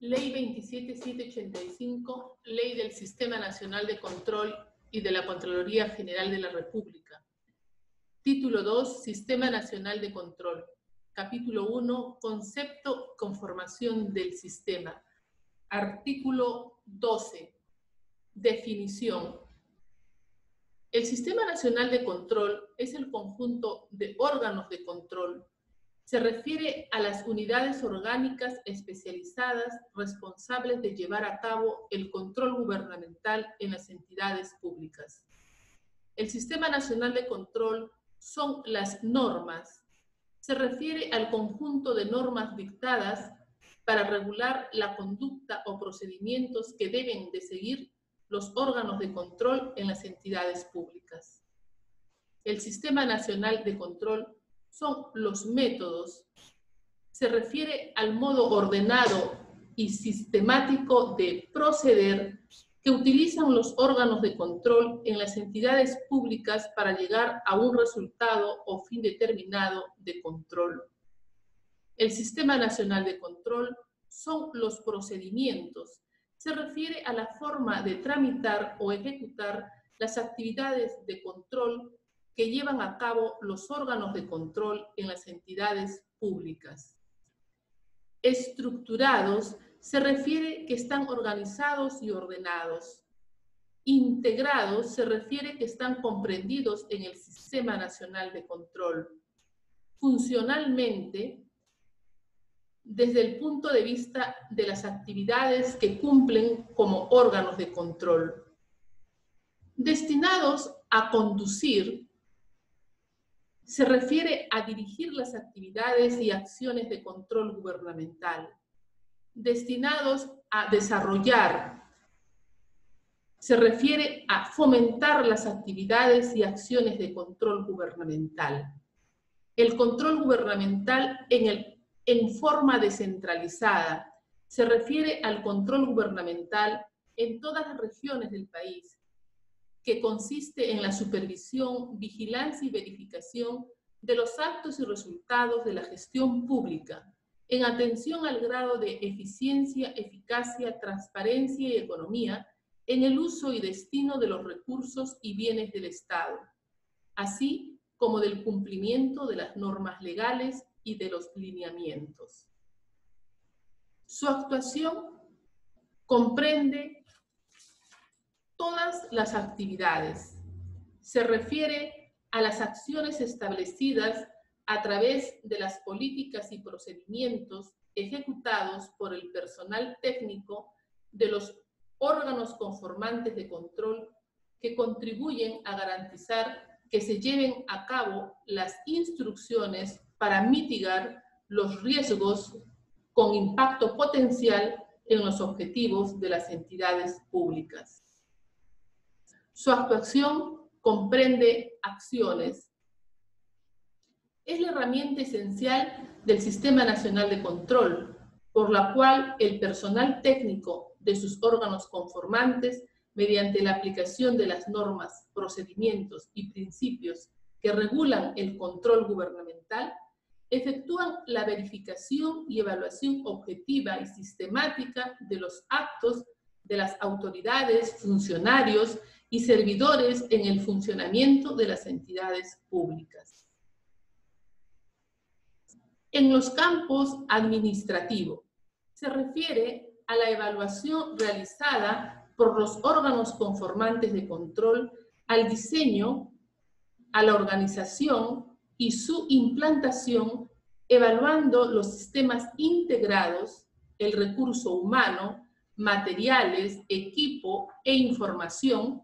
Ley 27785, Ley del Sistema Nacional de Control y de la Contraloría General de la República. Título 2, Sistema Nacional de Control. Capítulo 1, Concepto, Conformación del Sistema. Artículo 12, Definición. El Sistema Nacional de Control es el conjunto de órganos de control se refiere a las unidades orgánicas especializadas responsables de llevar a cabo el control gubernamental en las entidades públicas. El Sistema Nacional de Control son las normas. Se refiere al conjunto de normas dictadas para regular la conducta o procedimientos que deben de seguir los órganos de control en las entidades públicas. El Sistema Nacional de Control son los métodos. Se refiere al modo ordenado y sistemático de proceder que utilizan los órganos de control en las entidades públicas para llegar a un resultado o fin determinado de control. El Sistema Nacional de Control son los procedimientos. Se refiere a la forma de tramitar o ejecutar las actividades de control que llevan a cabo los órganos de control en las entidades públicas. Estructurados se refiere que están organizados y ordenados. Integrados se refiere que están comprendidos en el Sistema Nacional de Control. Funcionalmente, desde el punto de vista de las actividades que cumplen como órganos de control. Destinados a conducir se refiere a dirigir las actividades y acciones de control gubernamental destinados a desarrollar. Se refiere a fomentar las actividades y acciones de control gubernamental. El control gubernamental en, el, en forma descentralizada se refiere al control gubernamental en todas las regiones del país que consiste en la supervisión, vigilancia y verificación de los actos y resultados de la gestión pública, en atención al grado de eficiencia, eficacia, transparencia y economía en el uso y destino de los recursos y bienes del Estado, así como del cumplimiento de las normas legales y de los lineamientos. Su actuación comprende todas las actividades. Se refiere a las acciones establecidas a través de las políticas y procedimientos ejecutados por el personal técnico de los órganos conformantes de control que contribuyen a garantizar que se lleven a cabo las instrucciones para mitigar los riesgos con impacto potencial en los objetivos de las entidades públicas. Su actuación comprende acciones. Es la herramienta esencial del Sistema Nacional de Control, por la cual el personal técnico de sus órganos conformantes, mediante la aplicación de las normas, procedimientos y principios que regulan el control gubernamental, efectúan la verificación y evaluación objetiva y sistemática de los actos de las autoridades, funcionarios y servidores en el funcionamiento de las entidades públicas. En los campos administrativo, se refiere a la evaluación realizada por los órganos conformantes de control al diseño, a la organización y su implantación, evaluando los sistemas integrados, el recurso humano, materiales, equipo e información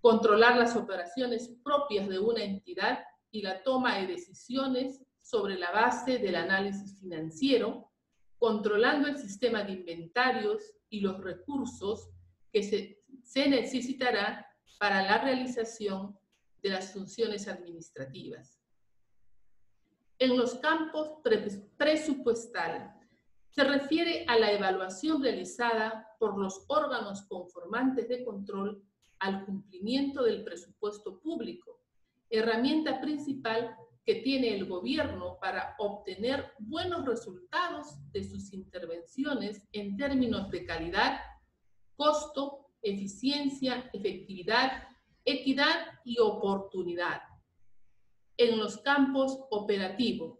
controlar las operaciones propias de una entidad y la toma de decisiones sobre la base del análisis financiero, controlando el sistema de inventarios y los recursos que se, se necesitará para la realización de las funciones administrativas. En los campos presupuestal, se refiere a la evaluación realizada por los órganos conformantes de control al cumplimiento del presupuesto público, herramienta principal que tiene el gobierno para obtener buenos resultados de sus intervenciones en términos de calidad, costo, eficiencia, efectividad, equidad y oportunidad. En los campos operativos,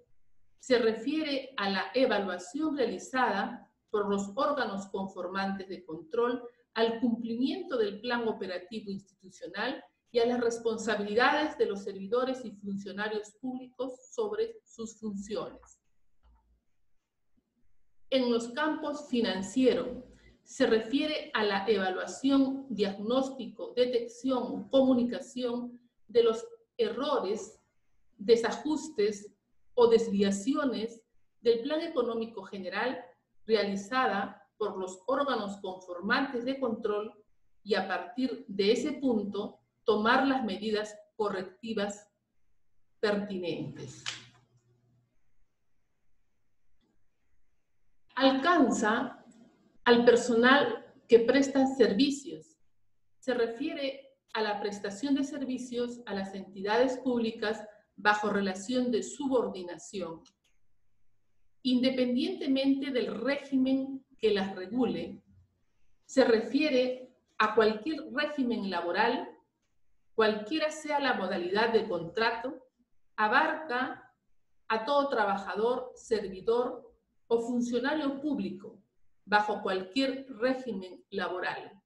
se refiere a la evaluación realizada por los órganos conformantes de control al cumplimiento del plan operativo institucional y a las responsabilidades de los servidores y funcionarios públicos sobre sus funciones. En los campos financiero, se refiere a la evaluación, diagnóstico, detección, comunicación de los errores, desajustes o desviaciones del plan económico general realizada por los órganos conformantes de control y a partir de ese punto tomar las medidas correctivas pertinentes. Alcanza al personal que presta servicios. Se refiere a la prestación de servicios a las entidades públicas bajo relación de subordinación, independientemente del régimen que las regule, se refiere a cualquier régimen laboral, cualquiera sea la modalidad de contrato, abarca a todo trabajador, servidor o funcionario público bajo cualquier régimen laboral.